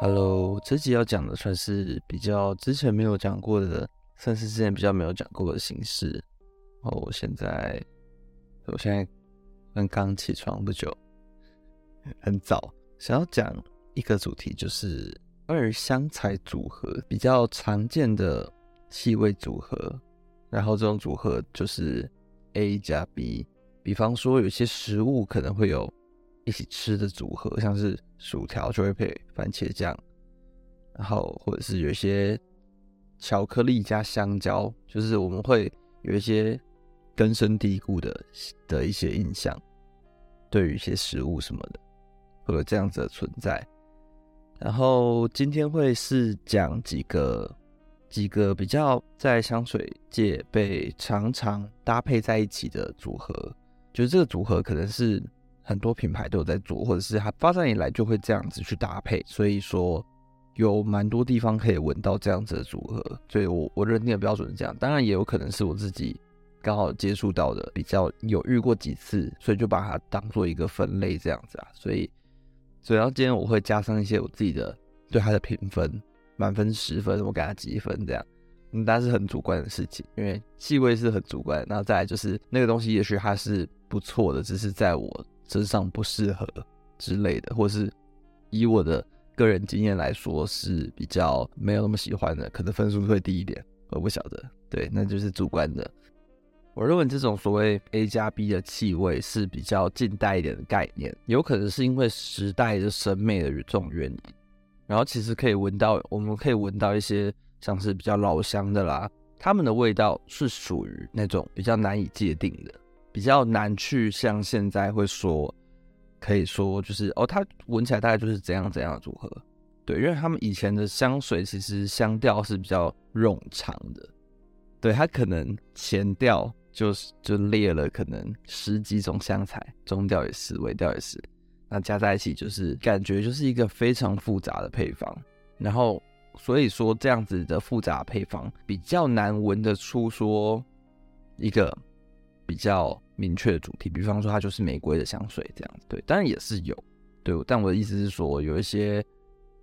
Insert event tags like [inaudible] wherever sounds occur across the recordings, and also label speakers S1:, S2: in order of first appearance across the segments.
S1: Hello，这集要讲的算是比较之前没有讲过的，算是之前比较没有讲过的形式。哦，我现在，我现在刚刚起床不久，很早，想要讲一个主题，就是二香材组合比较常见的气味组合，然后这种组合就是 A 加 B，比方说有些食物可能会有。一起吃的组合，像是薯条就会配番茄酱，然后或者是有一些巧克力加香蕉，就是我们会有一些根深蒂固的的一些印象，对于一些食物什么的，会有这样子的存在。然后今天会是讲几个几个比较在香水界被常常搭配在一起的组合，就是这个组合可能是。很多品牌都有在做，或者是它发展以来就会这样子去搭配，所以说有蛮多地方可以闻到这样子的组合，所以我我认定的标准是这样。当然也有可能是我自己刚好接触到的比较有遇过几次，所以就把它当做一个分类这样子啊。所以，所以然后今天我会加上一些我自己的对它的评分，满分十分，我给它几分这样。但是很主观的事情，因为气味是很主观，然后再来就是那个东西，也许它是不错的，只是在我。身上不适合之类的，或是以我的个人经验来说是比较没有那么喜欢的，可能分数会低一点。我不晓得，对，那就是主观的。我认为这种所谓 A 加 B 的气味是比较近代一点的概念，有可能是因为时代的审美的这种原因。然后其实可以闻到，我们可以闻到一些像是比较老香的啦，它们的味道是属于那种比较难以界定的。比较难去像现在会说，可以说就是哦，它闻起来大概就是怎样怎样的组合，对，因为他们以前的香水其实香调是比较冗长的，对，它可能前调就是就列了可能十几种香材，中调也是，尾调也是，那加在一起就是感觉就是一个非常复杂的配方，然后所以说这样子的复杂配方比较难闻得出说一个。比较明确的主题，比方说它就是玫瑰的香水这样子，对，当然也是有，对，但我的意思是说，有一些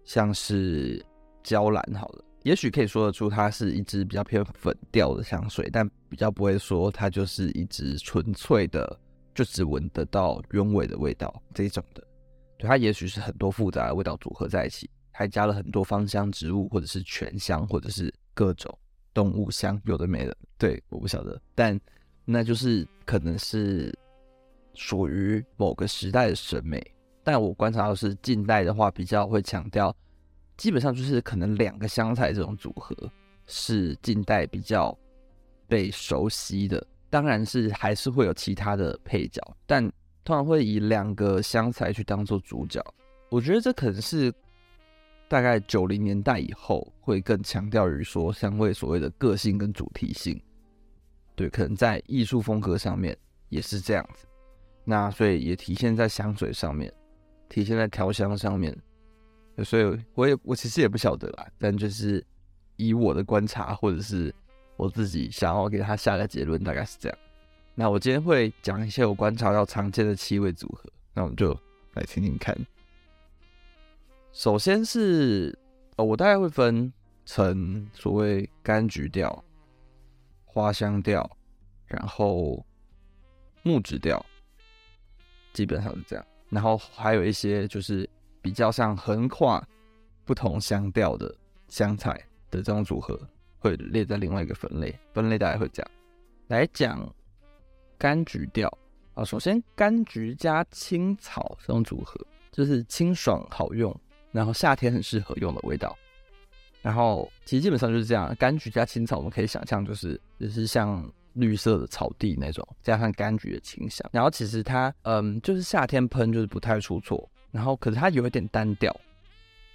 S1: 像是娇兰，好了，也许可以说得出它是一支比较偏粉调的香水，但比较不会说它就是一支纯粹的，就只闻得到鸢尾的味道这种的，对，它也许是很多复杂的味道组合在一起，还加了很多芳香植物，或者是醛香，或者是各种动物香，有的没的，对，我不晓得，但。那就是可能是属于某个时代的审美，但我观察到是近代的话，比较会强调，基本上就是可能两个香材这种组合是近代比较被熟悉的，当然是还是会有其他的配角，但通常会以两个香材去当做主角。我觉得这可能是大概九零年代以后会更强调于说香味所谓的个性跟主题性。对，可能在艺术风格上面也是这样子，那所以也体现在香水上面，体现在调香上面。所以我也我其实也不晓得啦，但就是以我的观察或者是我自己想要给他下个结论，大概是这样。那我今天会讲一些我观察到常见的气味组合，那我们就来听听看。首先是哦，我大概会分成所谓柑橘调。花香调，然后木质调，基本上是这样。然后还有一些就是比较像横跨不同香调的香材的这种组合，会列在另外一个分类。分类大概会这样来讲。柑橘调啊，首先柑橘加青草这种组合，就是清爽好用，然后夏天很适合用的味道。然后其实基本上就是这样，柑橘加青草，我们可以想象就是就是像绿色的草地那种，加上柑橘的清香。然后其实它嗯，就是夏天喷就是不太出错。然后可是它有一点单调，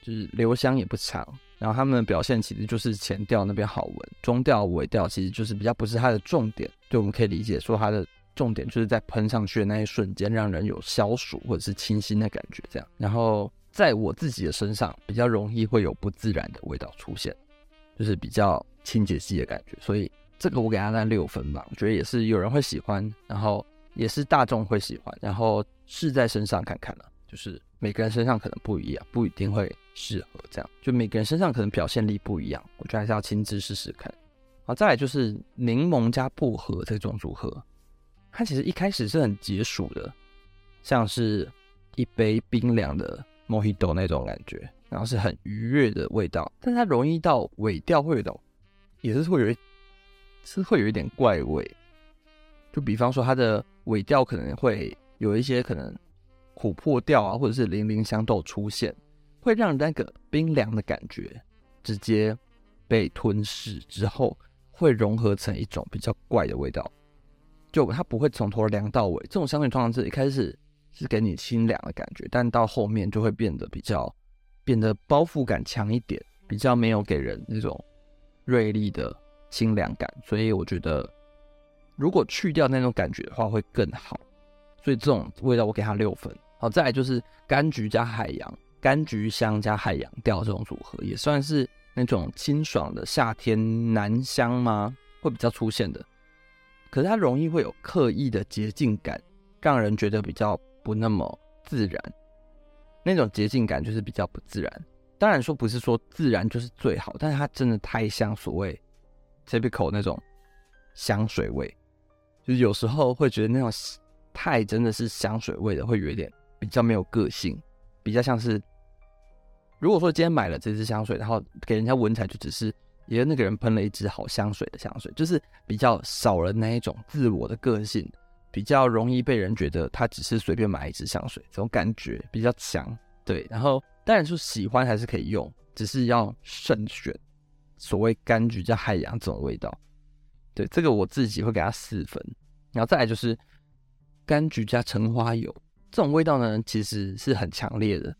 S1: 就是留香也不长。然后它们的表现其实就是前调那边好闻，中调尾调其实就是比较不是它的重点。对，我们可以理解说它的重点就是在喷上去的那一瞬间，让人有消暑或者是清新的感觉这样。然后。在我自己的身上，比较容易会有不自然的味道出现，就是比较清洁剂的感觉，所以这个我给它按六分吧。我觉得也是有人会喜欢，然后也是大众会喜欢，然后试在身上看看了，就是每个人身上可能不一样，不一定会适合这样。就每个人身上可能表现力不一样，我觉得还是要亲自试试看。好，再来就是柠檬加薄荷这种组合，它其实一开始是很解暑的，像是一杯冰凉的 Mojito 那种感觉，然后是很愉悦的味道。但它容易到尾调会有种，也是会有一，是会有一点怪味。就比方说它的尾调可能会有一些可能琥珀调啊，或者是零陵香豆出现，会让那个冰凉的感觉直接被吞噬之后。会融合成一种比较怪的味道，就它不会从头凉到尾。这种香水通常是一开始是给你清凉的感觉，但到后面就会变得比较变得包覆感强一点，比较没有给人那种锐利的清凉感。所以我觉得，如果去掉那种感觉的话，会更好。所以这种味道我给它六分。好，再来就是柑橘加海洋，柑橘香加海洋调这种组合，也算是。那种清爽的夏天男香吗？会比较出现的，可是它容易会有刻意的洁净感，让人觉得比较不那么自然。那种洁净感就是比较不自然。当然说不是说自然就是最好，但是它真的太像所谓 typical 那种香水味，就是有时候会觉得那种太真的是香水味的，会有一点比较没有个性，比较像是。如果说今天买了这支香水，然后给人家闻起来就只是，也那个人喷了一支好香水的香水，就是比较少了那一种自我的个性，比较容易被人觉得他只是随便买一支香水，这种感觉比较强。对，然后当然说喜欢还是可以用，只是要慎选。所谓柑橘加海洋这种味道，对，这个我自己会给他四分。然后再来就是柑橘加橙花油这种味道呢，其实是很强烈的。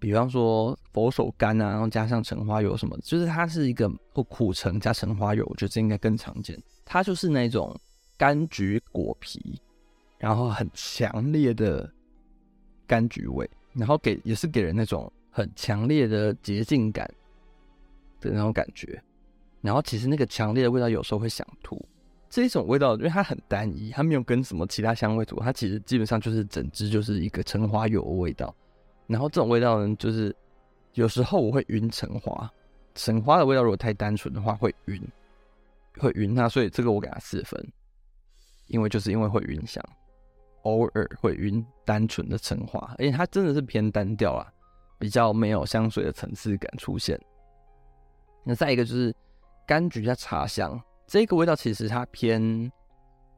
S1: 比方说佛手柑啊，然后加上橙花油什么，就是它是一个苦橙加橙花油，我觉得这应该更常见。它就是那种柑橘果皮，然后很强烈的柑橘味，然后给也是给人那种很强烈的洁净感的那种感觉。然后其实那个强烈的味道有时候会想吐。这一种味道，因为它很单一，它没有跟什么其他香味组，它其实基本上就是整支就是一个橙花油的味道。然后这种味道呢，就是有时候我会晕橙花，橙花的味道如果太单纯的话会晕，会晕它，所以这个我给它四分，因为就是因为会晕香，偶尔会晕单纯的橙花，而且它真的是偏单调啊，比较没有香水的层次感出现。那再一个就是柑橘加茶香，这个味道其实它偏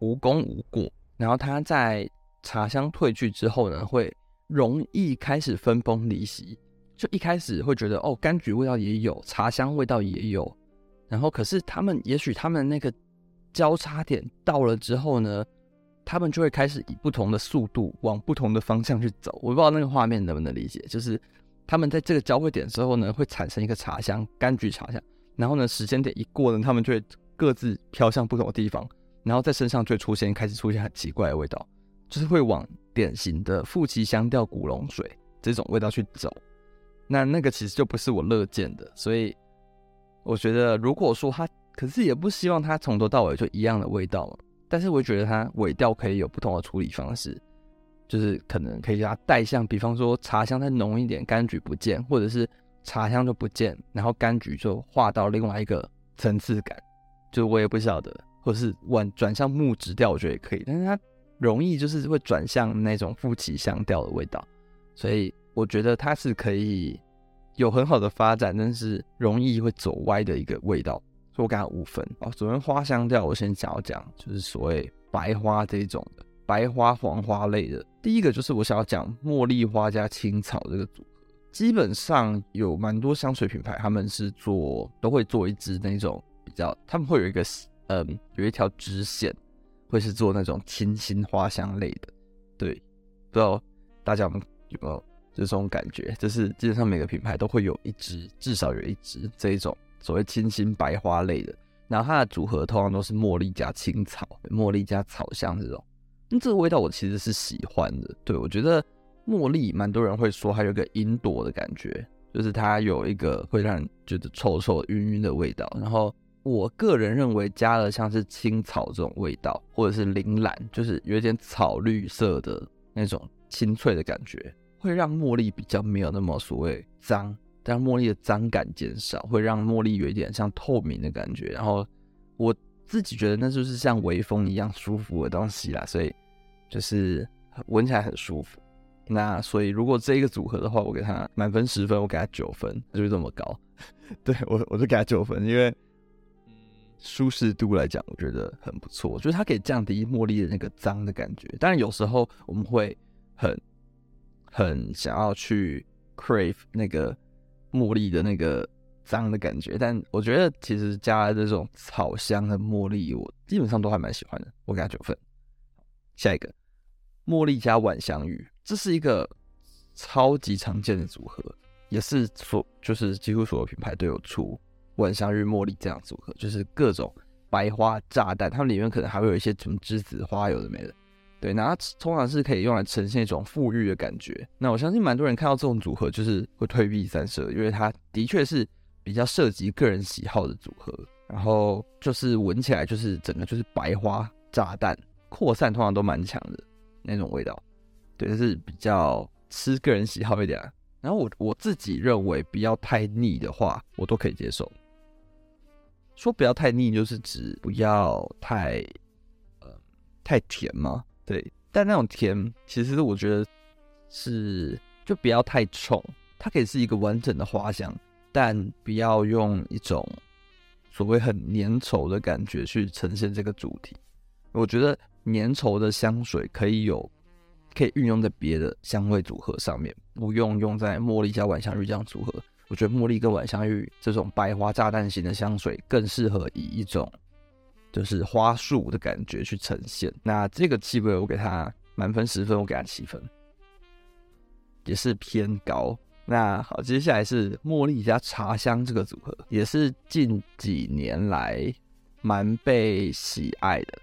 S1: 无功无过，然后它在茶香褪去之后呢，会。容易开始分崩离析，就一开始会觉得哦，柑橘味道也有，茶香味道也有，然后可是他们也许他们那个交叉点到了之后呢，他们就会开始以不同的速度往不同的方向去走。我不知道那个画面能不能理解，就是他们在这个交汇点之后呢，会产生一个茶香，柑橘茶香，然后呢，时间点一过呢，他们就会各自飘向不同的地方，然后在身上就会出现开始出现很奇怪的味道，就是会往。典型的富奇香调古龙水这种味道去走，那那个其实就不是我乐见的，所以我觉得如果说它，可是也不希望它从头到尾就一样的味道。但是我觉得它尾调可以有不同的处理方式，就是可能可以让它带向，比方说茶香再浓一点，柑橘不见，或者是茶香就不见，然后柑橘就化到另外一个层次感，就我也不晓得，或者是转转向木质调，我觉得也可以，但是它。容易就是会转向那种富起香调的味道，所以我觉得它是可以有很好的发展，但是容易会走歪的一个味道，所以我给他五分。哦，首先花香调我先想要讲，就是所谓白花这一种的白花黄花类的。第一个就是我想要讲茉莉花加青草这个组合，基本上有蛮多香水品牌他们是做都会做一支那种比较，他们会有一个嗯有一条直线。会是做那种清新花香类的，对，不知道大家有没有这种感觉？就是基本上每个品牌都会有一支，至少有一支这一种所谓清新白花类的。然后它的组合通常都是茉莉加青草，茉莉加草香这种。那这个味道我其实是喜欢的，对，我觉得茉莉蛮多人会说还有个云朵的感觉，就是它有一个会让人觉得臭臭晕晕的味道，然后。我个人认为加了像是青草这种味道，或者是铃兰，就是有点草绿色的那种清脆的感觉，会让茉莉比较没有那么所谓脏，让茉莉的脏感减少，会让茉莉有一点像透明的感觉。然后我自己觉得那就是像微风一样舒服的东西啦，所以就是闻起来很舒服。那所以如果这一个组合的话，我给它满分十分，我给它九分，就是这么高。[laughs] 对，我我就给它九分，因为。舒适度来讲，我觉得很不错。就是它可以降低茉莉的那个脏的感觉。当然，有时候我们会很很想要去 crave 那个茉莉的那个脏的感觉。但我觉得其实加了这种草香的茉莉，我基本上都还蛮喜欢的。我给它九分。下一个，茉莉加晚香玉，这是一个超级常见的组合，也是所就是几乎所有品牌都有出。晚香玉茉莉这样组合，就是各种白花炸弹，它们里面可能还会有一些什么栀子花，有的没的。对，那它通常是可以用来呈现一种富裕的感觉。那我相信蛮多人看到这种组合，就是会退避三舍，因为它的确是比较涉及个人喜好的组合。然后就是闻起来就是整个就是白花炸弹，扩散通常都蛮强的那种味道。对，就是比较吃个人喜好一点。然后我我自己认为不要太腻的话，我都可以接受。说不要太腻，就是指不要太，呃，太甜吗。对，但那种甜，其实我觉得是就不要太冲，它可以是一个完整的花香，但不要用一种所谓很粘稠的感觉去呈现这个主题。我觉得粘稠的香水可以有，可以运用在别的香味组合上面，不用用在茉莉加晚香玉这样组合。我觉得茉莉跟晚香玉这种白花炸弹型的香水更适合以一种就是花束的感觉去呈现。那这个气味我给它满分十分，我给它七分，也是偏高。那好，接下来是茉莉加茶香这个组合，也是近几年来蛮被喜爱的。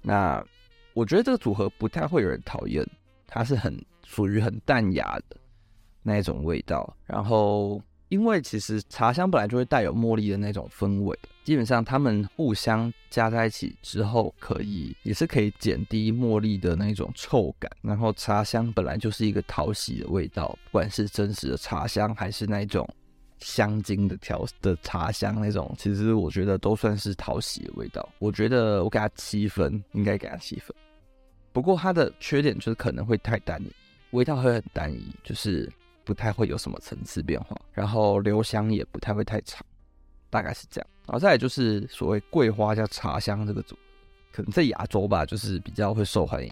S1: 那我觉得这个组合不太会有人讨厌，它是很属于很淡雅的。那种味道，然后因为其实茶香本来就会带有茉莉的那种风味，基本上它们互相加在一起之后，可以也是可以减低茉莉的那种臭感。然后茶香本来就是一个讨喜的味道，不管是真实的茶香还是那种香精的调的茶香，那种其实我觉得都算是讨喜的味道。我觉得我给它七分，应该给它七分。不过它的缺点就是可能会太单一，味道会很单一，就是。不太会有什么层次变化，然后留香也不太会太长，大概是这样。然后再来就是所谓桂花加茶香这个组合，可能在亚洲吧，就是比较会受欢迎。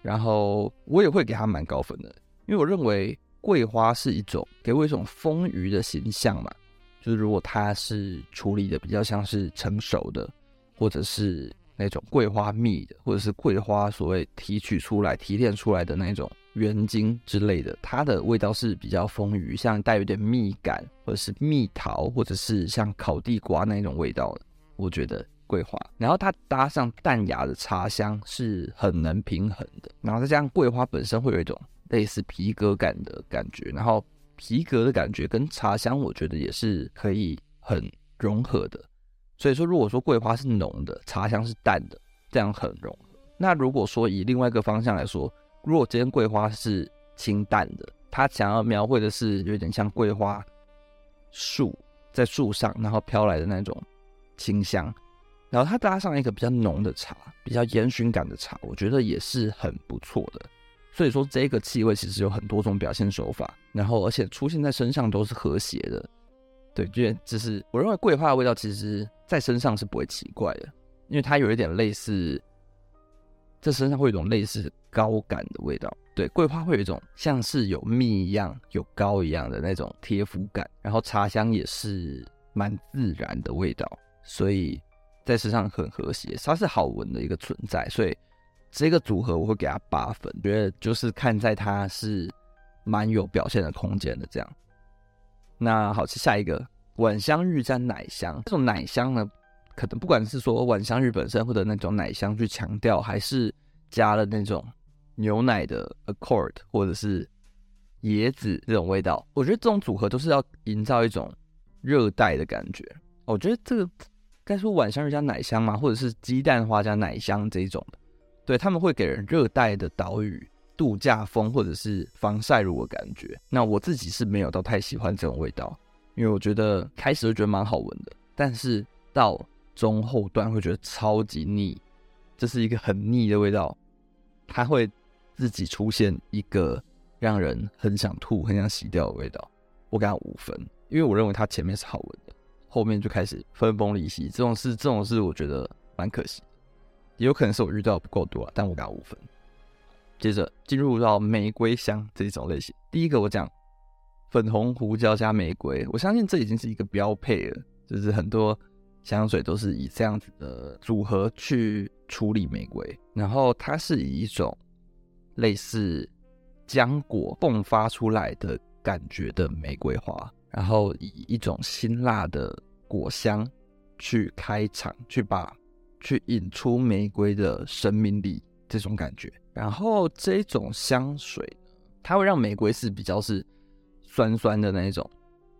S1: 然后我也会给它蛮高分的，因为我认为桂花是一种给我一种丰腴的形象嘛，就是如果它是处理的比较像是成熟的，或者是那种桂花蜜的，或者是桂花所谓提取出来、提炼出来的那种。原精之类的，它的味道是比较丰腴，像带有点蜜感，或者是蜜桃，或者是像烤地瓜那种味道的。我觉得桂花，然后它搭上淡雅的茶香是很能平衡的。然后再加上桂花本身会有一种类似皮革感的感觉，然后皮革的感觉跟茶香我觉得也是可以很融合的。所以说，如果说桂花是浓的，茶香是淡的，这样很融合。那如果说以另外一个方向来说，如果今天桂花是清淡的，它想要描绘的是有点像桂花树在树上，然后飘来的那种清香，然后它搭上一个比较浓的茶，比较烟熏感的茶，我觉得也是很不错的。所以说这个气味其实有很多种表现手法，然后而且出现在身上都是和谐的。对，因为就是我认为桂花的味道其实在身上是不会奇怪的，因为它有一点类似。这身上会有一种类似膏感的味道，对，桂花会有一种像是有蜜一样、有膏一样的那种贴肤感，然后茶香也是蛮自然的味道，所以在身上很和谐，它是好闻的一个存在，所以这个组合我会给它八分，觉得就是看在它是蛮有表现的空间的这样。那好，吃下一个晚香玉加奶香，这种奶香呢？可能不管是说晚香玉本身或者那种奶香去强调，还是加了那种牛奶的 Accord 或者是椰子这种味道，我觉得这种组合都是要营造一种热带的感觉。我觉得这个该说晚香玉加奶香嘛，或者是鸡蛋花加奶香这一种的，对，他们会给人热带的岛屿度假风或者是防晒乳的感觉。那我自己是没有到太喜欢这种味道，因为我觉得开始会觉得蛮好闻的，但是到中后段会觉得超级腻，这是一个很腻的味道，它会自己出现一个让人很想吐、很想洗掉的味道。我给它五分，因为我认为它前面是好闻的，后面就开始分崩离析。这种事，这种事我觉得蛮可惜。也有可能是我遇到不够多，但我给他五分。接着进入到玫瑰香这一种类型，第一个我讲粉红胡椒加玫瑰，我相信这已经是一个标配了，就是很多香水都是以这样子的组合去处理玫瑰。然后它是以一种类似浆果迸发出来的感觉的玫瑰花，然后以一种辛辣的果香去开场，去把。去引出玫瑰的生命力，这种感觉。然后这种香水，它会让玫瑰是比较是酸酸的那一种，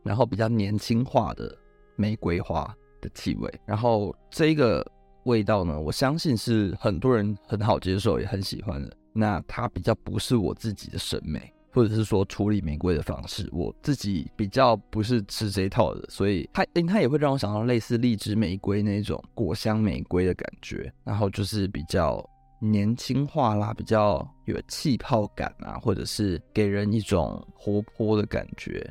S1: 然后比较年轻化的玫瑰花的气味。然后这个味道呢，我相信是很多人很好接受，也很喜欢的。那它比较不是我自己的审美。或者是说处理玫瑰的方式，我自己比较不是吃这一套的，所以它它也会让我想到类似荔枝玫瑰那种果香玫瑰的感觉，然后就是比较年轻化啦，比较有气泡感啊，或者是给人一种活泼的感觉，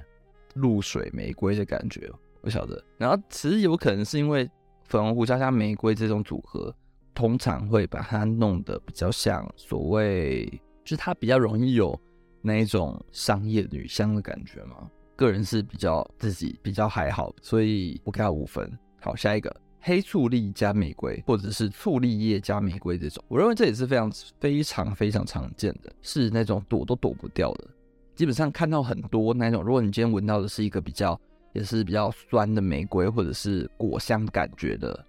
S1: 露水玫瑰的感觉，我晓得。然后其实有可能是因为粉红胡椒加玫瑰这种组合，通常会把它弄得比较像所谓，就是它比较容易有。那一种商业女香的感觉嘛？个人是比较自己比较还好，所以我给他五分。好，下一个黑醋栗加玫瑰，或者是醋栗叶加玫瑰这种，我认为这也是非常非常非常常见的，是那种躲都躲不掉的。基本上看到很多那种，如果你今天闻到的是一个比较也是比较酸的玫瑰，或者是果香感觉的，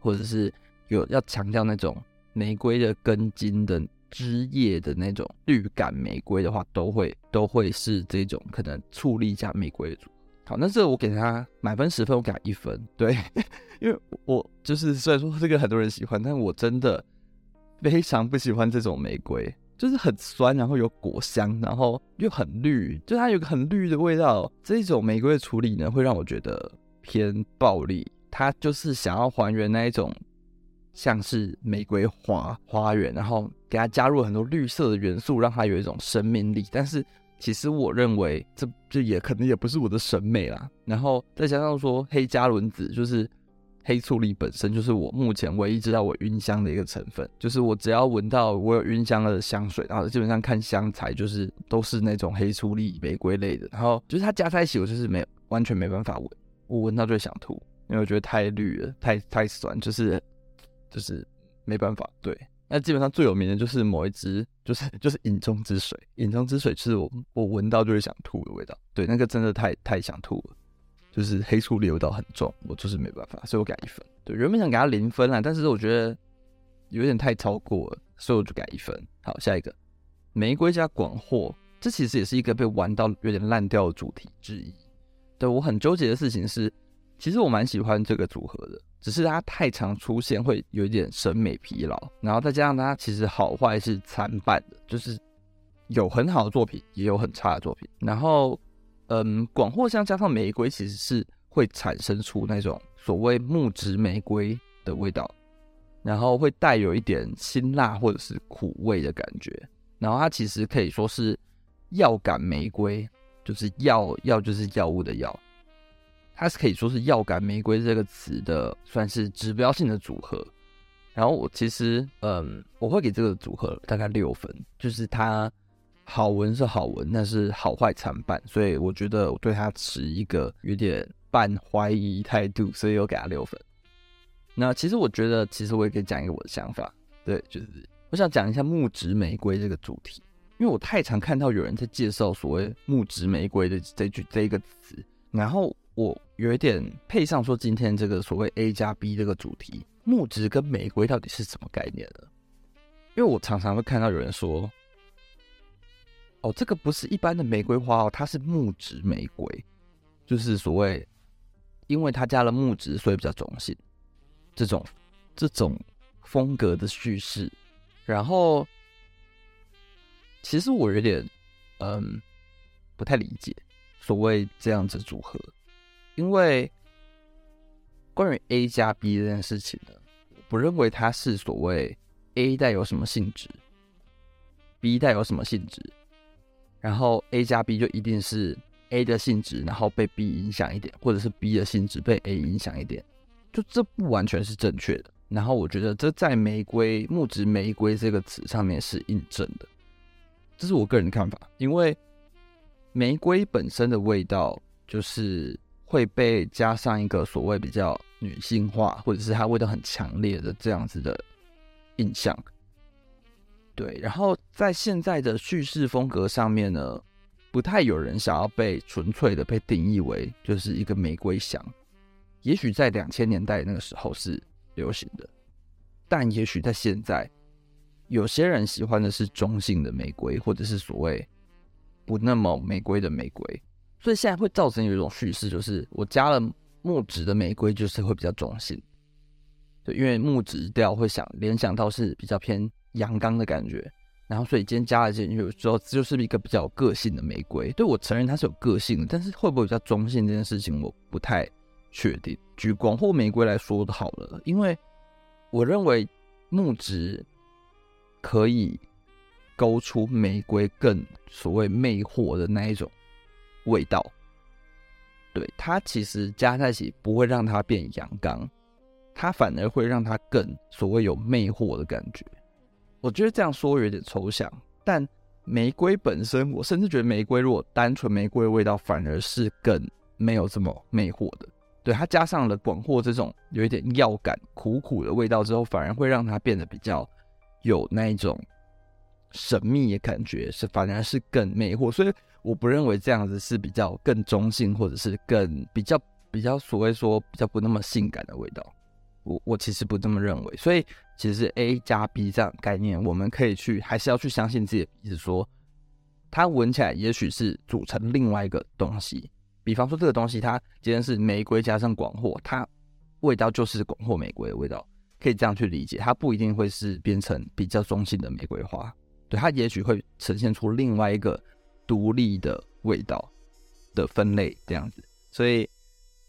S1: 或者是有要强调那种玫瑰的根茎的。枝叶的那种绿感玫瑰的话，都会都会是这种可能醋栗加玫瑰的组。好，那这我给他满分十分，我给他一分。对，[laughs] 因为我就是虽然说这个很多人喜欢，但我真的非常不喜欢这种玫瑰，就是很酸，然后有果香，然后又很绿，就它有个很绿的味道。这种玫瑰的处理呢，会让我觉得偏暴力。它就是想要还原那一种。像是玫瑰花花园，然后给它加入很多绿色的元素，让它有一种生命力。但是其实我认为这这也可能也不是我的审美啦。然后再加上说黑加仑子，就是黑醋栗本身就是我目前唯一知道我晕香的一个成分。就是我只要闻到我有晕香的香水，然后基本上看香材就是都是那种黑醋栗玫瑰类的。然后就是它加在一起，我就是没完全没办法闻，我闻到就想吐，因为我觉得太绿了，太太酸，就是。就是没办法，对。那基本上最有名的就是某一支，就是就是饮中之水。饮中之水是我我闻到就会想吐的味道。对，那个真的太太想吐了，就是黑醋栗味道很重，我就是没办法，所以我给他一分。对，原本想给他零分啦，但是我觉得有点太超过了，所以我就给他一分。好，下一个玫瑰加广藿，这其实也是一个被玩到有点烂掉的主题之一。对，我很纠结的事情是，其实我蛮喜欢这个组合的。只是它太常出现，会有一点审美疲劳，然后再加上它其实好坏是参半的，就是有很好的作品，也有很差的作品。然后，嗯，广藿香加上玫瑰，其实是会产生出那种所谓木质玫瑰的味道，然后会带有一点辛辣或者是苦味的感觉。然后它其实可以说是药感玫瑰，就是药药就是药物的药。它是可以说是药感玫瑰这个词的算是指标性的组合，然后我其实嗯，我会给这个组合大概六分，就是它好闻是好闻，但是好坏参半，所以我觉得我对它持一个有点半怀疑态度，所以我给它六分。那其实我觉得，其实我也可以讲一个我的想法，对，就是我想讲一下木质玫瑰这个主题，因为我太常看到有人在介绍所谓木质玫瑰的这句这一个词，然后。我有一点配上说，今天这个所谓 A 加 B 这个主题，木质跟玫瑰到底是什么概念呢？因为我常常会看到有人说，哦，这个不是一般的玫瑰花哦，它是木质玫瑰，就是所谓因为它加了木质，所以比较中性，这种这种风格的叙事。然后其实我有点嗯不太理解所谓这样子组合，因为关于 A 加 B 这件事情呢，我不认为它是所谓 A 带有什么性质，B 带有什么性质，然后 A 加 B 就一定是 A 的性质，然后被 B 影响一点，或者是 B 的性质被 A 影响一点，就这不完全是正确的。然后我觉得这在玫瑰木质玫瑰这个词上面是印证的，这是我个人的看法。因为玫瑰本身的味道就是会被加上一个所谓比较女性化，或者是它味道很强烈的这样子的印象。对，然后在现在的叙事风格上面呢，不太有人想要被纯粹的被定义为就是一个玫瑰香。也许在两千年代那个时候是。流行的，但也许在现在，有些人喜欢的是中性的玫瑰，或者是所谓不那么玫瑰的玫瑰，所以现在会造成有一种叙事，就是我加了木质的玫瑰，就是会比较中性。对，因为木质调会想联想到是比较偏阳刚的感觉，然后所以今天加了进去之后，就是一个比较有个性的玫瑰。对，我承认它是有个性的，但是会不会比较中性这件事情，我不太确定。举广货玫瑰来说的好了，因为我认为木质可以勾出玫瑰更所谓魅惑的那一种味道。对，它其实加在一起不会让它变阳刚，它反而会让它更所谓有魅惑的感觉。我觉得这样说有点抽象，但玫瑰本身，我甚至觉得玫瑰如果单纯玫瑰的味道，反而是更没有这么魅惑的。对，它加上了广货这种有一点药感、苦苦的味道之后，反而会让它变得比较有那一种神秘的感觉，是反而是更魅惑。所以我不认为这样子是比较更中性，或者是更比较比较所谓说比较不那么性感的味道。我我其实不这么认为。所以其实 A 加 B 这样概念，我们可以去还是要去相信自己的鼻子，说它闻起来也许是组成另外一个东西。比方说这个东西，它今天是玫瑰加上广货，它味道就是广货玫瑰的味道，可以这样去理解。它不一定会是变成比较中性的玫瑰花，对，它也许会呈现出另外一个独立的味道的分类这样子。所以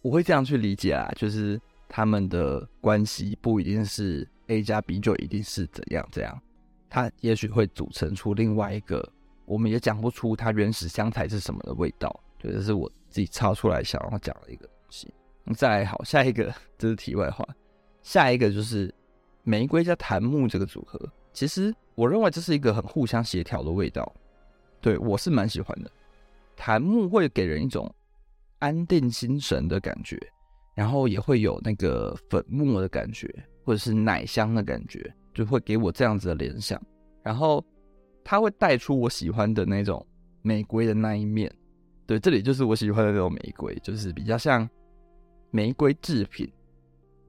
S1: 我会这样去理解啊，就是他们的关系不一定是 A 加 B 就一定是怎样怎样，它也许会组成出另外一个，我们也讲不出它原始香材是什么的味道。对，这是我。自己抄出来想要讲的一个东西。再好，下一个这是题外话。下一个就是玫瑰加檀木这个组合，其实我认为这是一个很互相协调的味道。对，我是蛮喜欢的。檀木会给人一种安定心神的感觉，然后也会有那个粉末的感觉，或者是奶香的感觉，就会给我这样子的联想。然后它会带出我喜欢的那种玫瑰的那一面。对，这里就是我喜欢的那种玫瑰，就是比较像玫瑰制品，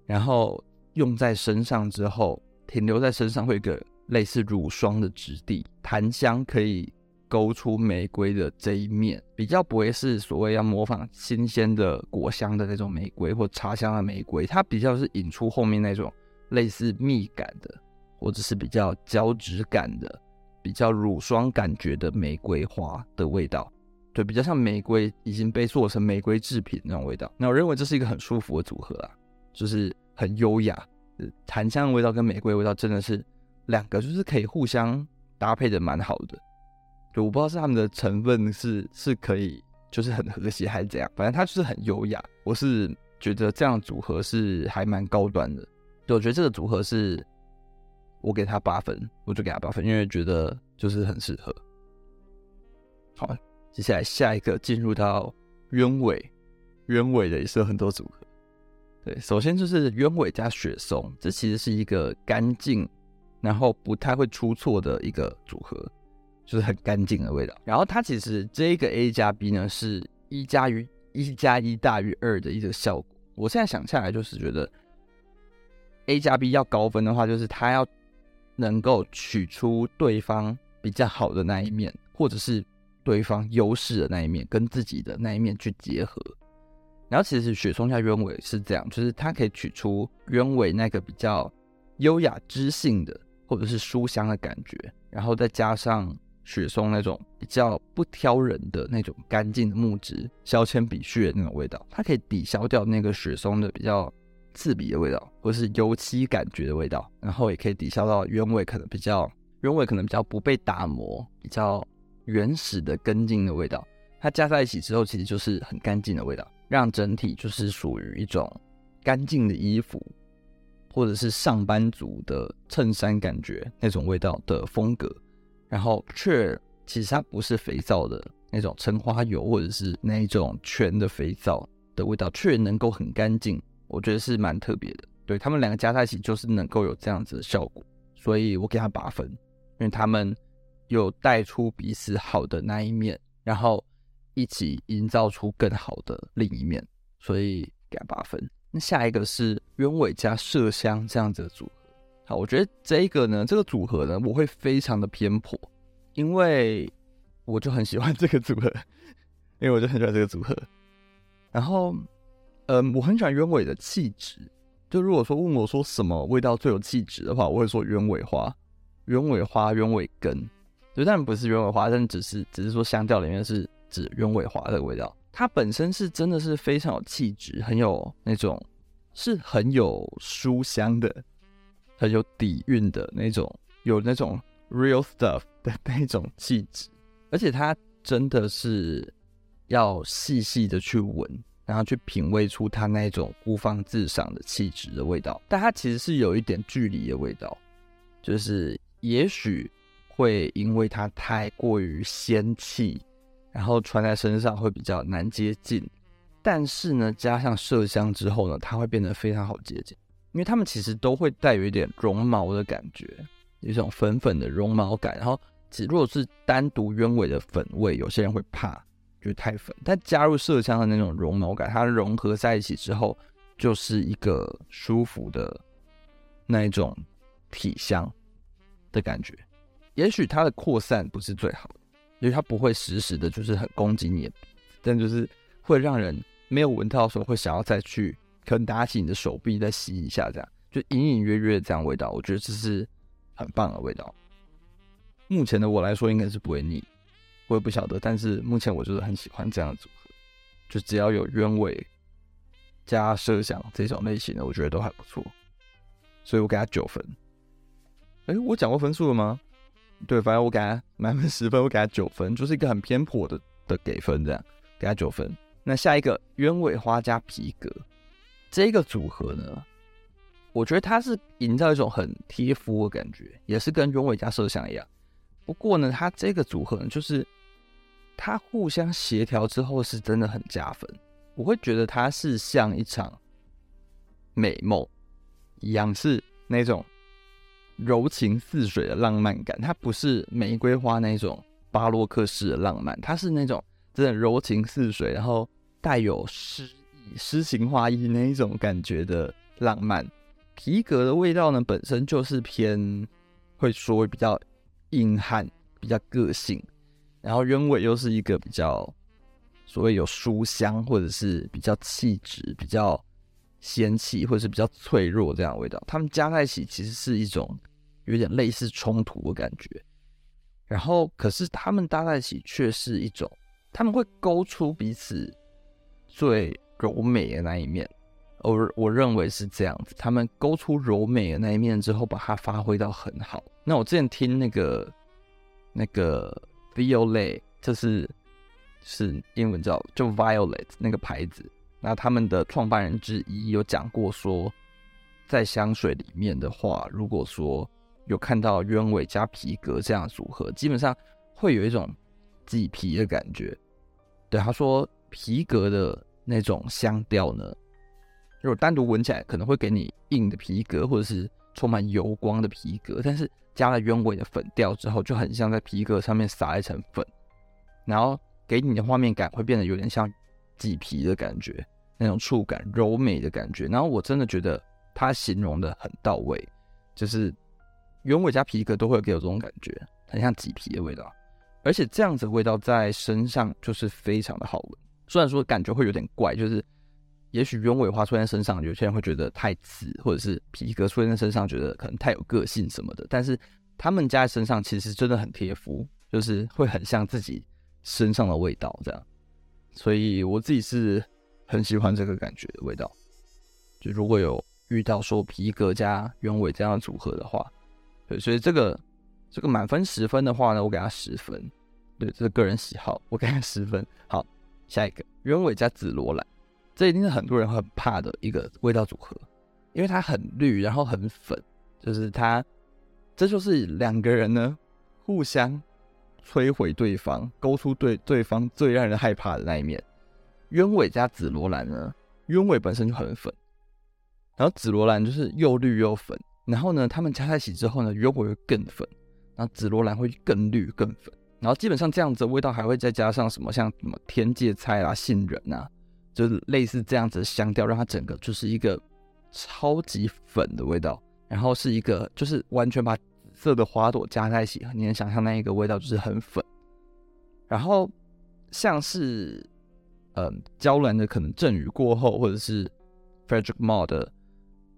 S1: 然后用在身上之后，停留在身上会有个类似乳霜的质地，檀香可以勾出玫瑰的这一面，比较不会是所谓要模仿新鲜的果香的那种玫瑰或茶香的玫瑰，它比较是引出后面那种类似蜜感的，或者是比较胶质感的、比较乳霜感觉的玫瑰花的味道。对，比较像玫瑰已经被做成玫瑰制品那种味道。那我认为这是一个很舒服的组合啊，就是很优雅。檀香的味道跟玫瑰味道真的是两个，就是可以互相搭配的蛮好的。就我不知道是他们的成分是是可以就是很和谐还是怎样，反正它就是很优雅。我是觉得这样组合是还蛮高端的。对，我觉得这个组合是我给他八分，我就给他八分，因为觉得就是很适合。好。接下来下一个进入到鸢尾，鸢尾的也是有很多组合。对，首先就是鸢尾加雪松，这其实是一个干净，然后不太会出错的一个组合，就是很干净的味道。然后它其实这个 A 加 B 呢，是一加于一加一大于二的一个效果。我现在想下来就是觉得 A 加 B 要高分的话，就是它要能够取出对方比较好的那一面，或者是。对方优势的那一面跟自己的那一面去结合，然后其实雪松下鸢尾是这样，就是它可以取出鸢尾那个比较优雅知性的或者是书香的感觉，然后再加上雪松那种比较不挑人的那种干净的木质削铅笔屑那种味道，它可以抵消掉那个雪松的比较刺鼻的味道，或是油漆感觉的味道，然后也可以抵消到原味可能比较原味可能比较不被打磨、比较原始的根茎的味道。它加在一起之后，其实就是很干净的味道，让整体就是属于一种干净的衣服。或者是上班族的衬衫感觉那种味道的风格，然后却其实它不是肥皂的那种橙花油，或者是那一种全的肥皂的味道，却能够很干净，我觉得是蛮特别的。对，他们两个加在一起，就是能够有这样子的效果，所以我给他八分，因为他们有带出彼此好的那一面，然后一起营造出更好的另一面，所以给他八分。那下一个是鸢尾加麝香这样子的组合，好，我觉得这一个呢，这个组合呢，我会非常的偏颇，因为我就很喜欢这个组合，因为我就很喜欢这个组合。然后，嗯，我很喜欢鸢尾的气质，就如果说问我说什么味道最有气质的话，我会说鸢尾花、鸢尾花、鸢尾根，就当然不是鸢尾花，但只是只是说香调里面是指鸢尾花的味道。它本身是真的是非常有气质，很有那种，是很有书香的，很有底蕴的那种，有那种 real stuff 的 [laughs] 那种气质。而且它真的是要细细的去闻，然后去品味出它那种孤芳自赏的气质的味道。但它其实是有一点距离的味道，就是也许会因为它太过于仙气。然后穿在身上会比较难接近，但是呢，加上麝香之后呢，它会变得非常好接近，因为它们其实都会带有一点绒毛的感觉，有一种粉粉的绒毛感。然后，其如果是单独鸢尾的粉味，有些人会怕，觉得太粉。但加入麝香的那种绒毛感，它融合在一起之后，就是一个舒服的那一种体香的感觉。也许它的扩散不是最好的。因为它不会时时的，就是很攻击你，但就是会让人没有闻到的时候，会想要再去可能拿起你的手臂再吸一下，这样就隐隐约约的这样味道，我觉得这是很棒的味道。目前的我来说，应该是不会腻，我也不晓得，但是目前我就是很喜欢这样的组合，就只要有鸢尾加麝香这种类型的，我觉得都还不错，所以我给他九分。哎，我讲过分数了吗？对，反正我给他满分十分，我给他九分，就是一个很偏颇的的给分，这样给他九分。那下一个鸢尾花加皮革这个组合呢，我觉得它是营造一种很贴肤的感觉，也是跟鸢尾加麝香一样。不过呢，它这个组合呢，就是它互相协调之后是真的很加分。我会觉得它是像一场美梦一样，是那种。柔情似水的浪漫感，它不是玫瑰花那种巴洛克式的浪漫，它是那种真的柔情似水，然后带有诗、诗情画意那一种感觉的浪漫。皮革的味道呢，本身就是偏会说比较硬汉、比较个性，然后鸢尾又是一个比较所谓有书香或者是比较气质、比较仙气或者是比较脆弱这样的味道，它们加在一起其实是一种。有点类似冲突的感觉，然后可是他们搭在一起却是一种，他们会勾出彼此最柔美的那一面。我我认为是这样子，他们勾出柔美的那一面之后，把它发挥到很好。那我之前听那个那个 Violet，就是是英文叫就 Violet 那个牌子，那他们的创办人之一有讲过说，在香水里面的话，如果说有看到鸢尾加皮革这样组合，基本上会有一种麂皮的感觉。对，他说皮革的那种香调呢，如果单独闻起来可能会给你硬的皮革，或者是充满油光的皮革，但是加了鸢尾的粉调之后，就很像在皮革上面撒一层粉，然后给你的画面感会变得有点像麂皮的感觉，那种触感柔美的感觉。然后我真的觉得他形容的很到位，就是。鸢尾加皮革都会给我这种感觉，很像麂皮的味道，而且这样子的味道在身上就是非常的好闻。虽然说感觉会有点怪，就是也许鸢尾花出现在身上，有些人会觉得太刺，或者是皮革出现在身上觉得可能太有个性什么的。但是他们加在身上其实真的很贴肤，就是会很像自己身上的味道这样。所以我自己是很喜欢这个感觉的味道。就如果有遇到说皮革加鸢尾这样的组合的话，对，所以这个这个满分十分的话呢，我给他十分。对，这是个人喜好，我给他十分。好，下一个鸢尾加紫罗兰，这一定是很多人很怕的一个味道组合，因为它很绿，然后很粉，就是它，这就是两个人呢互相摧毁对方，勾出对对方最让人害怕的那一面。鸢尾加紫罗兰呢，鸢尾本身就很粉，然后紫罗兰就是又绿又粉，然后呢，它们加在一起之后呢，鸢尾会更粉，然后紫罗兰会更绿更粉。然后基本上这样子的味道还会再加上什么，像什么天芥菜啊、杏仁啊，就是类似这样子的香调，让它整个就是一个超级粉的味道。然后是一个就是完全把紫色的花朵加在一起，你能想象那一个味道就是很粉。然后像是嗯娇兰的可能阵雨过后，或者是 Frederick Malle 的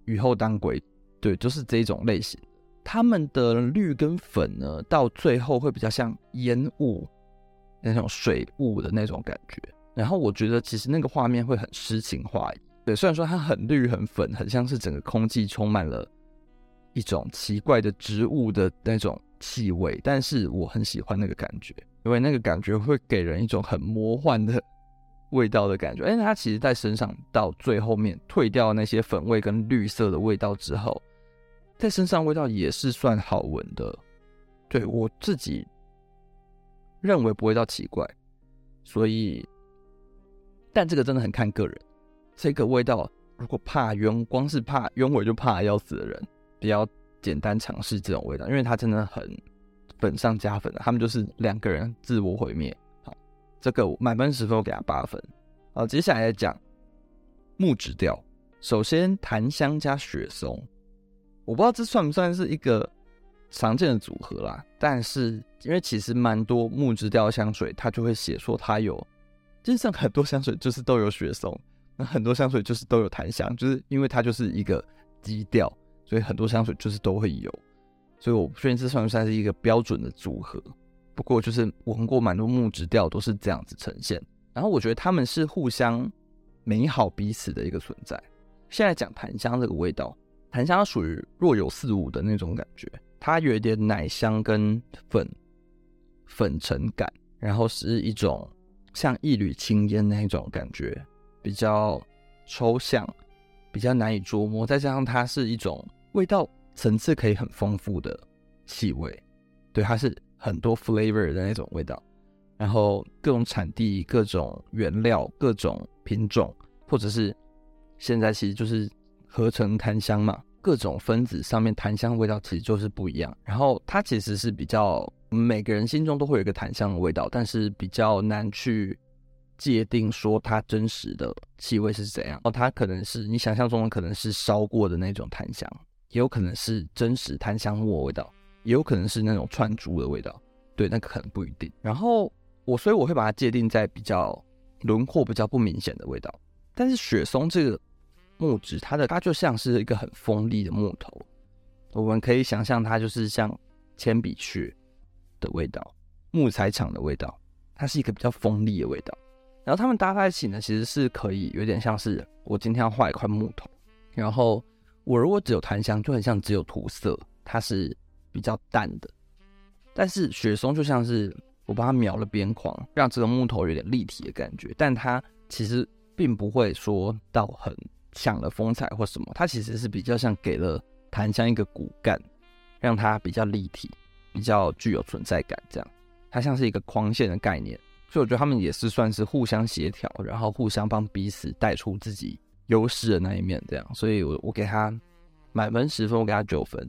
S1: 雨后当归，对，就是这种类型。他们的绿跟粉呢，到最后会比较像烟雾那种水雾的那种感觉。然后我觉得其实那个画面会很诗情画意。对，虽然说它很绿很粉，很像是整个空气充满了一种奇怪的植物的那种气味，但是我很喜欢那个感觉，因为那个感觉会给人一种很魔幻的味道的感觉。而且它其实在身上到最后面退掉那些粉味跟绿色的味道之后。在身上味道也是算好闻的，对，我自己认为不会到奇怪，所以，但这个真的很看个人。这个味道如果怕鸢，光是怕鸢尾就怕要死的人，比较简单尝试这种味道，因为它真的很粉上加粉的，他们就是两个人自我毁灭。好，这个满分十分，我给他八分。好，接下来讲木质调，首先檀香加雪松。我不知道这算不算是一个常见的组合啦，但是因为其实蛮多木质调香水，它就会写说它有，基本上很多香水就是都有雪松，那很多香水就是都有檀香，就是因为它就是一个基调，所以很多香水就是都会有，所以我不确定这算不算是一个标准的组合。不过就是闻过蛮多木质调都是这样子呈现，然后我觉得他们是互相美好彼此的一个存在。现在讲檀香这个味道。檀香属于若有似无的那种感觉，它有一点奶香跟粉粉尘感，然后是一种像一缕青烟那种感觉，比较抽象，比较难以捉摸。再加上它是一种味道层次可以很丰富的气味，对，它是很多 flavor 的那种味道，然后各种产地、各种原料、各种品种，或者是现在其实就是。合成檀香嘛，各种分子上面檀香味道其实就是不一样。然后它其实是比较每个人心中都会有一个檀香的味道，但是比较难去界定说它真实的气味是怎样。哦，它可能是你想象中的，可能是烧过的那种檀香，也有可能是真实檀香末味道，也有可能是那种串珠的味道。对，那个可能不一定。然后我所以我会把它界定在比较轮廓比较不明显的味道。但是雪松这个。木质，它的它就像是一个很锋利的木头，我们可以想象它就是像铅笔屑的味道，木材厂的味道，它是一个比较锋利的味道。然后它们搭在一起呢，其实是可以有点像是我今天要画一块木头，然后我如果只有檀香，就很像只有涂色，它是比较淡的。但是雪松就像是我把它描了边框，让这个木头有点立体的感觉，但它其实并不会说到很。抢了风采或什么，它其实是比较像给了檀香一个骨干，让它比较立体，比较具有存在感。这样，它像是一个框线的概念，所以我觉得他们也是算是互相协调，然后互相帮彼此带出自己优势的那一面。这样，所以我我给他满分十分，我给他九分，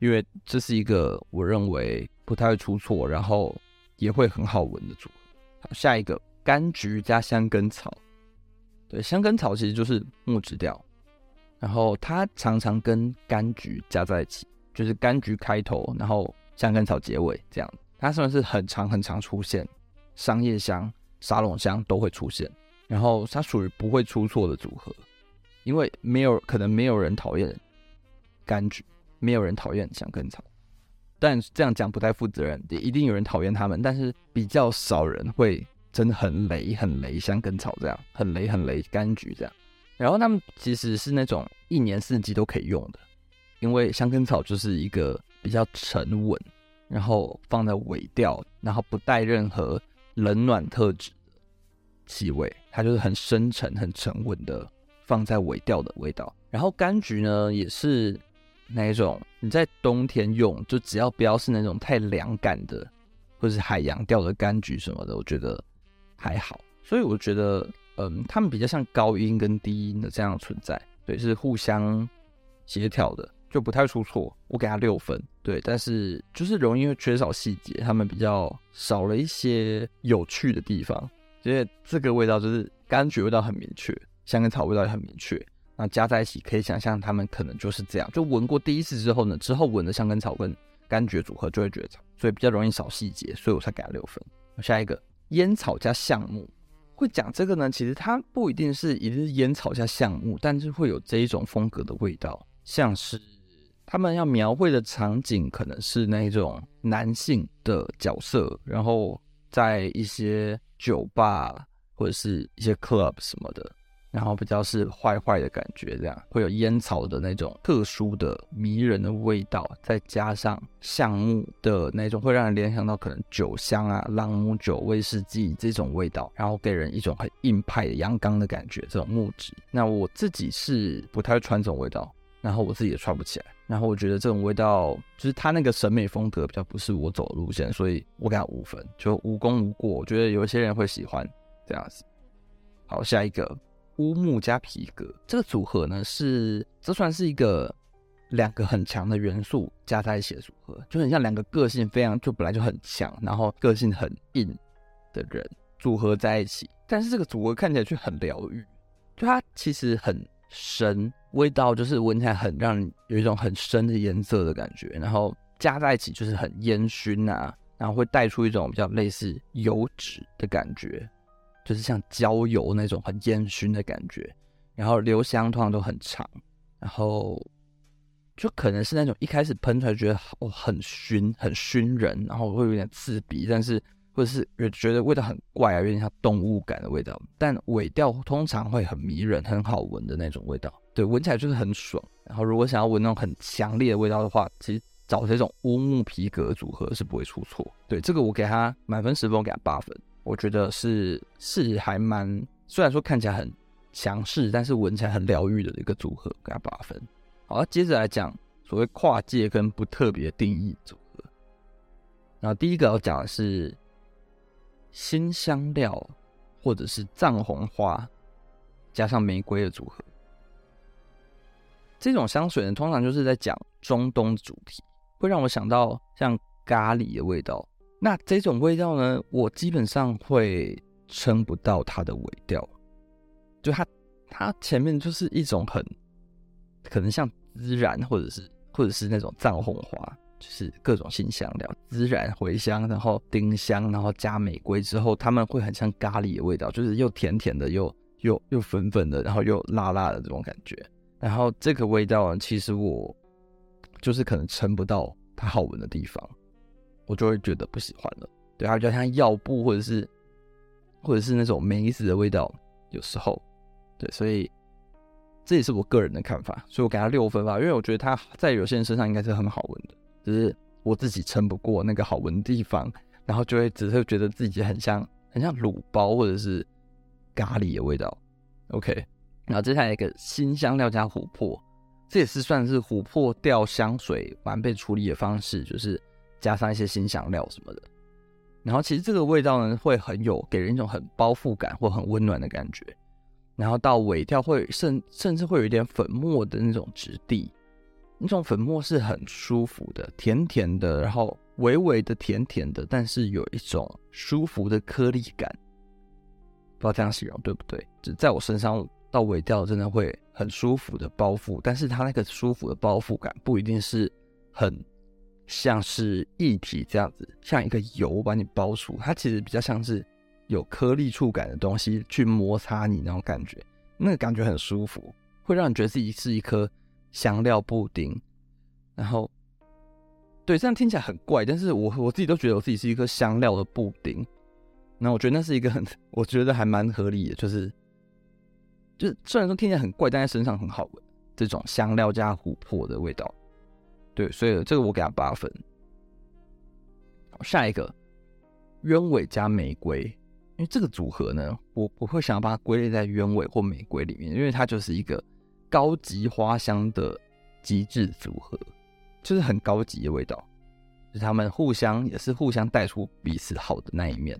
S1: 因为这是一个我认为不太会出错，然后也会很好闻的组合。好，下一个柑橘加香根草。对，香根草其实就是木质调，然后它常常跟柑橘加在一起，就是柑橘开头，然后香根草结尾这样。它算是很常很常出现，商业香、沙龙香都会出现，然后它属于不会出错的组合，因为没有可能没有人讨厌柑橘，没有人讨厌香根草，但这样讲不太负责任，也一定有人讨厌他们，但是比较少人会真的很雷很雷香根草这样，很雷很雷柑橘这样。然后他们其实是那种一年四季都可以用的，因为香根草就是一个比较沉稳，然后放在尾调，然后不带任何冷暖特质的气味，它就是很深沉、很沉稳的放在尾调的味道。然后柑橘呢，也是那一种你在冬天用，就只要不要是那种太凉感的，或是海洋调的柑橘什么的，我觉得还好。所以我觉得。嗯，他们比较像高音跟低音的这样存在，对，是互相协调的，就不太出错。我给他六分，对，但是就是容易会缺少细节，他们比较少了一些有趣的地方。因为这个味道就是柑橘味道很明确，香根草味道也很明确，那加在一起可以想象他们可能就是这样。就闻过第一次之后呢，之后闻的香根草跟柑橘组合就会觉得，所以比较容易少细节，所以我才给他六分。下一个烟草加橡木。会讲这个呢，其实它不一定是一日烟草加橡木，但是会有这一种风格的味道，像是他们要描绘的场景可能是那种男性的角色，然后在一些酒吧或者是一些 club 什么的。然后比较是坏坏的感觉，这样会有烟草的那种特殊的迷人的味道，再加上橡木的那种会让人联想到可能酒香啊、朗姆酒、威士忌这种味道，然后给人一种很硬派的阳刚的感觉。这种木质，那我自己是不太会穿这种味道，然后我自己也穿不起来。然后我觉得这种味道就是它那个审美风格比较不是我走的路线，所以我给它五分，就无功无过。我觉得有一些人会喜欢这样子。好，下一个。[laughs] 乌木加皮革这个组合呢，是这算是一个两个很强的元素加在一起的组合，就很像两个个性非常就本来就很强，然后个性很硬的人组合在一起。但是这个组合看起来却很疗愈，就它其实很深，味道就是闻起来很让人有一种很深的颜色的感觉，然后加在一起就是很烟熏啊，然后会带出一种比较类似油脂的感觉。就是像焦油那种很烟熏的感觉，然后留香通常都很长，然后就可能是那种一开始喷出来觉得哦很熏很熏人，然后会有点刺鼻，但是或者是也觉得味道很怪啊，有点像动物感的味道，但尾调通常会很迷人，很好闻的那种味道，对，闻起来就是很爽。然后如果想要闻那种很强烈的味道的话，其实找这种乌木皮革组合是不会出错。对，这个我给他满分十分，我给他八分。我觉得是是还蛮，虽然说看起来很强势，但是闻起来很疗愈的一个组合，给他八分。好，接着来讲所谓跨界跟不特别定义组合。然后第一个要讲的是新香料或者是藏红花加上玫瑰的组合。这种香水呢，通常就是在讲中东主题，会让我想到像咖喱的味道。那这种味道呢，我基本上会撑不到它的尾调，就它它前面就是一种很可能像孜然，或者是或者是那种藏红花，就是各种辛香料，孜然、茴香，然后丁香，然后加玫瑰之后，他们会很像咖喱的味道，就是又甜甜的，又又又粉粉的，然后又辣辣的这种感觉。然后这个味道呢，其实我就是可能撑不到它好闻的地方。我就会觉得不喜欢了，对，它比较像药布或者是或者是那种梅子的味道，有时候，对，所以这也是我个人的看法，所以我给他六分吧，因为我觉得它在有些人身上应该是很好闻的，只是我自己撑不过那个好闻的地方，然后就会只是觉得自己很像很像卤包或者是咖喱的味道。OK，然后接下来一个新香料加琥珀，这也是算是琥珀调香水完备处理的方式，就是。加上一些辛香料什么的，然后其实这个味道呢，会很有给人一种很包覆感或很温暖的感觉，然后到尾调会甚甚至会有一点粉末的那种质地，那种粉末是很舒服的，甜甜的，然后微微的甜甜的，但是有一种舒服的颗粒感，不知道这样形容对不对？就在我身上到尾调真的会很舒服的包覆，但是它那个舒服的包覆感不一定是很。像是液体这样子，像一个油把你包住，它其实比较像是有颗粒触感的东西去摩擦你那种感觉，那个感觉很舒服，会让你觉得自己是一颗香料布丁。然后对，这样听起来很怪，但是我我自己都觉得我自己是一颗香料的布丁。那我觉得那是一个很，我觉得还蛮合理的，就是就是虽然说听起来很怪，但在身上很好闻，这种香料加琥珀的味道。对，所以这个我给他八分。下一个鸢尾加玫瑰，因为这个组合呢，我我会想要把它归类在鸢尾或玫瑰里面，因为它就是一个高级花香的极致组合，就是很高级的味道，就是他们互相也是互相带出彼此好的那一面。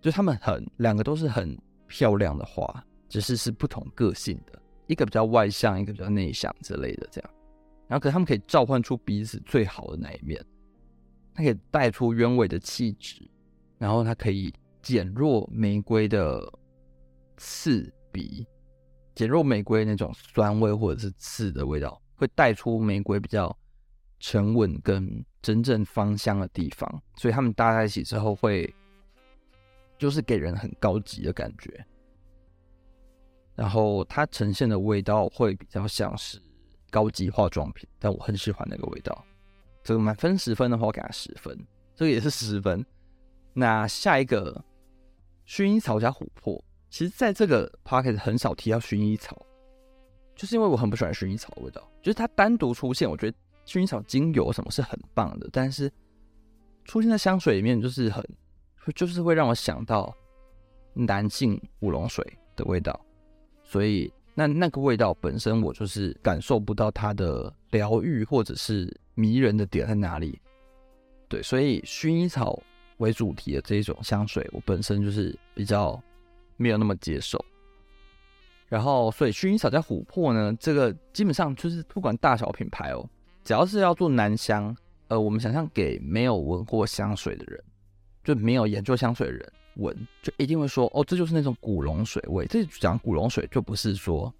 S1: 就他们很两个都是很漂亮的花，只是是不同个性的，一个比较外向，一个比较内向之类的这样。然后，可他们可以召唤出彼此最好的那一面。它可以带出鸢尾的气质，然后它可以减弱玫瑰的刺鼻，减弱玫瑰那种酸味或者是刺的味道，会带出玫瑰比较沉稳跟真正芳香的地方。所以他们搭在一起之后会。就是给人很高级的感觉，然后它呈现的味道会比较像是高级化妆品，但我很喜欢那个味道。这个满分十分的话，我给它十分，这个也是十分。那下一个薰衣草加琥珀，其实在这个 p o c k e t 很少提到薰衣草，就是因为我很不喜欢薰衣草的味道，就是它单独出现，我觉得薰衣草精油什么是很棒的，但是出现在香水里面就是很。就是会让我想到男性古龙水的味道，所以那那个味道本身我就是感受不到它的疗愈或者是迷人的点在哪里。对，所以薰衣草为主题的这一种香水，我本身就是比较没有那么接受。然后，所以薰衣草加琥珀呢，这个基本上就是不管大小品牌哦，只要是要做男香，呃，我们想象给没有闻过香水的人。就没有研究香水的人闻，就一定会说哦，这就是那种古龙水味。这讲古龙水就不是说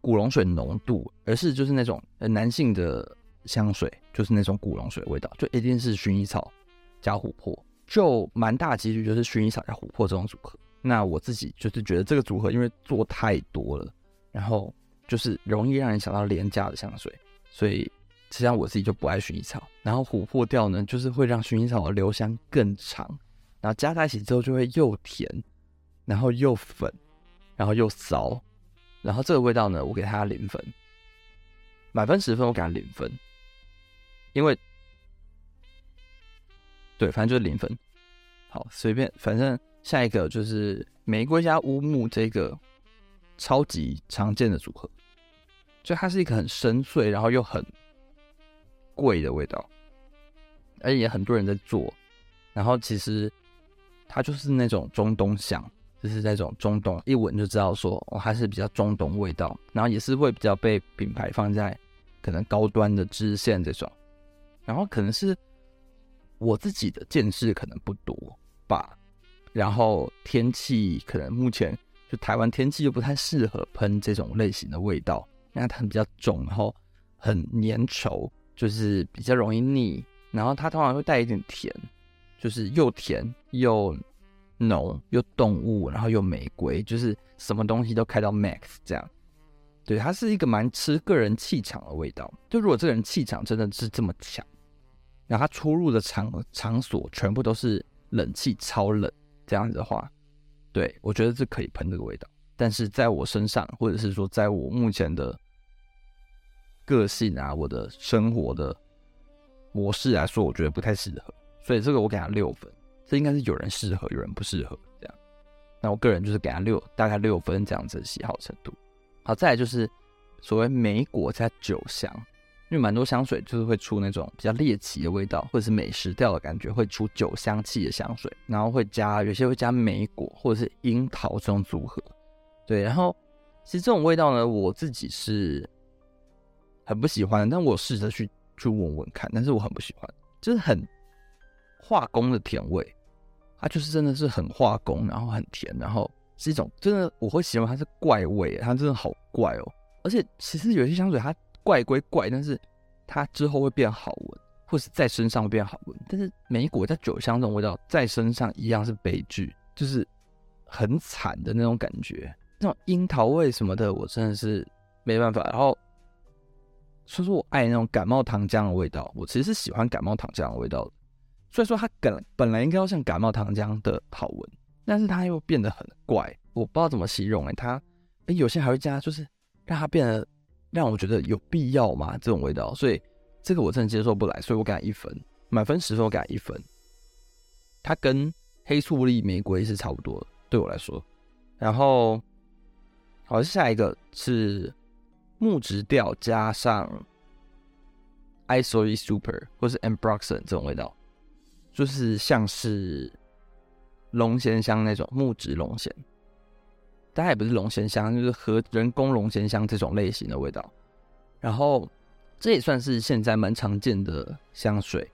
S1: 古龙水浓度，而是就是那种呃男性的香水，就是那种古龙水味道，就一定是薰衣草加琥珀，就蛮大几率就是薰衣草加琥珀这种组合。那我自己就是觉得这个组合因为做太多了，然后就是容易让人想到廉价的香水，所以。实际上我自己就不爱薰衣草，然后琥珀调呢，就是会让薰衣草的留香更长，然后加在一起之后就会又甜，然后又粉，然后又骚，然后这个味道呢，我给它零分，满分十分我给它零分，因为，对，反正就是零分，好，随便，反正下一个就是玫瑰加乌木这个超级常见的组合，就它是一个很深邃，然后又很。贵的味道，而且也很多人在做。然后其实它就是那种中东香，就是那种中东，一闻就知道说哦，还是比较中东味道。然后也是会比较被品牌放在可能高端的支线这种。然后可能是我自己的见识可能不多吧。然后天气可能目前就台湾天气又不太适合喷这种类型的味道，因为它比较重，然后很粘稠。就是比较容易腻，然后它通常会带一点甜，就是又甜又浓又动物，然后又玫瑰，就是什么东西都开到 max 这样。对，它是一个蛮吃个人气场的味道。就如果这个人气场真的是这么强，然后他出入的场场所全部都是冷气超冷这样子的话，对，我觉得是可以喷这个味道。但是在我身上，或者是说在我目前的。个性啊，我的生活的模式来说，我觉得不太适合，所以这个我给他六分。这应该是有人适合，有人不适合这样。那我个人就是给他六，大概六分这样子的喜好程度。好，再来就是所谓莓果加酒香，因为蛮多香水就是会出那种比较猎奇的味道，或者是美食调的感觉，会出酒香气的香水，然后会加有些会加莓果或者是樱桃这种组合。对，然后其实这种味道呢，我自己是。很不喜欢，但我试着去去闻闻看，但是我很不喜欢，就是很化工的甜味，它就是真的是很化工，然后很甜，然后是一种真的我会形容它是怪味，它真的好怪哦。而且其实有些香水它怪归怪，但是它之后会变好闻，或是在身上会变好闻。但是莓果在酒香这种味道在身上一样是悲剧，就是很惨的那种感觉，那种樱桃味什么的，我真的是没办法。然后。所以说我爱那种感冒糖浆的味道。我其实是喜欢感冒糖浆的味道的。所以说它本本来应该要像感冒糖浆的好闻，但是它又变得很怪，我不知道怎么形容哎、它哎、有些还会加，就是让它变得让我觉得有必要吗？这种味道，所以这个我真的接受不来，所以我给它一分，满分十分我给它一分。它跟黑醋栗玫瑰是差不多，对我来说。然后好，下一个是木质调加上 Isoly Super 或是 Ambroxan 这种味道。就是像是龙涎香那种木质龙涎，但它也不是龙涎香，就是和人工龙涎香这种类型的味道。然后这也算是现在蛮常见的香水。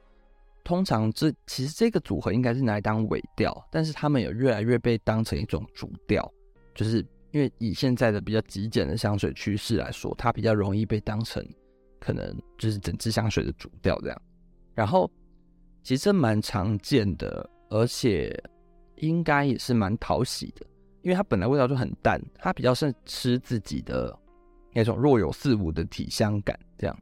S1: 通常这其实这个组合应该是拿来当尾调，但是他们也越来越被当成一种主调，就是因为以现在的比较极简的香水趋势来说，它比较容易被当成可能就是整支香水的主调这样。然后。其实蛮常见的，而且应该也是蛮讨喜的，因为它本来味道就很淡，它比较是吃自己的那种若有似无的体香感。这样，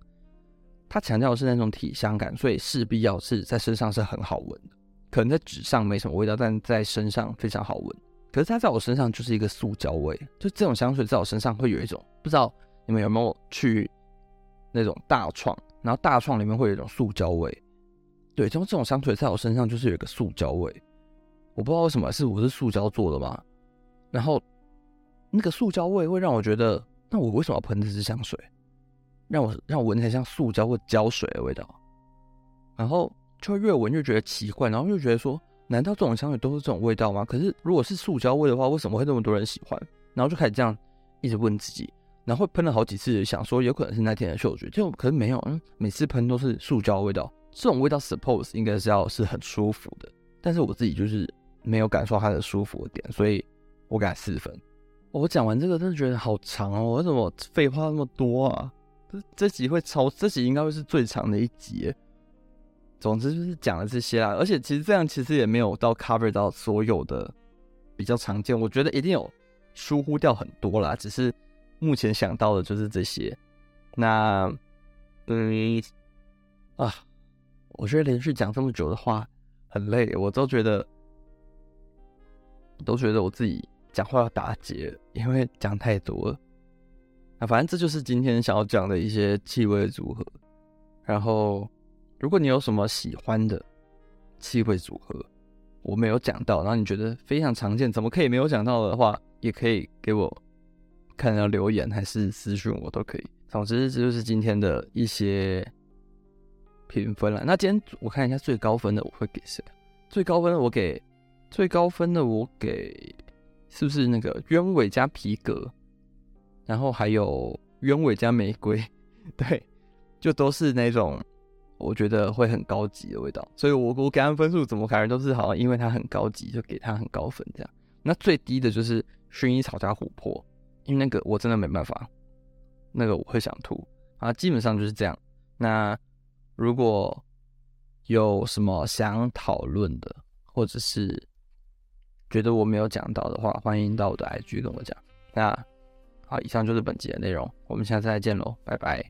S1: 它强调的是那种体香感，所以势必要是在身上是很好闻的。可能在纸上没什么味道，但在身上非常好闻。可是它在我身上就是一个塑胶味，就这种香水在我身上会有一种不知道你们有没有去那种大创，然后大创里面会有一种塑胶味。对，这种这种香水在我身上就是有一个塑胶味，我不知道为什么是我是塑胶做的吗？然后那个塑胶味会让我觉得，那我为什么要喷这支香水？让我让我闻起来像塑胶或胶水的味道，然后就越闻越觉得奇怪，然后又觉得说，难道这种香水都是这种味道吗？可是如果是塑胶味的话，为什么会那么多人喜欢？然后就开始这样一直问自己，然后会喷了好几次，想说有可能是那天的嗅觉，就可是没有，嗯，每次喷都是塑胶味道。这种味道 suppose 应该是要是很舒服的，但是我自己就是没有感受它的舒服的点，所以我给它四分。我讲完这个真的觉得好长哦，为什么废话那么多啊？这这集会超，这集应该会是最长的一集。总之就是讲了这些啦，而且其实这样其实也没有到 cover 到所有的比较常见，我觉得一定有疏忽掉很多啦，只是目前想到的就是这些。那嗯啊。我觉得连续讲这么久的话很累，我都觉得，都觉得我自己讲话要打结，因为讲太多了。啊，反正这就是今天想要讲的一些气味组合。然后，如果你有什么喜欢的气味组合，我没有讲到，然后你觉得非常常见，怎么可以没有讲到的话，也可以给我看到留言还是私讯我都可以。总之，这就是今天的一些。评分了，那今天我看一下最高分的我会给谁？最高分的我给最高分的我给是不是那个鸢尾加皮革，然后还有鸢尾加玫瑰，[laughs] 对，就都是那种我觉得会很高级的味道，所以我我给他们分数怎么感觉都是好像因为它很高级就给它很高分这样。那最低的就是薰衣草加琥珀，因为那个我真的没办法，那个我会想吐啊，基本上就是这样。那。如果有什么想讨论的，或者是觉得我没有讲到的话，欢迎到我的 IG 跟我讲。那好，以上就是本集的内容，我们下次再见喽，拜拜。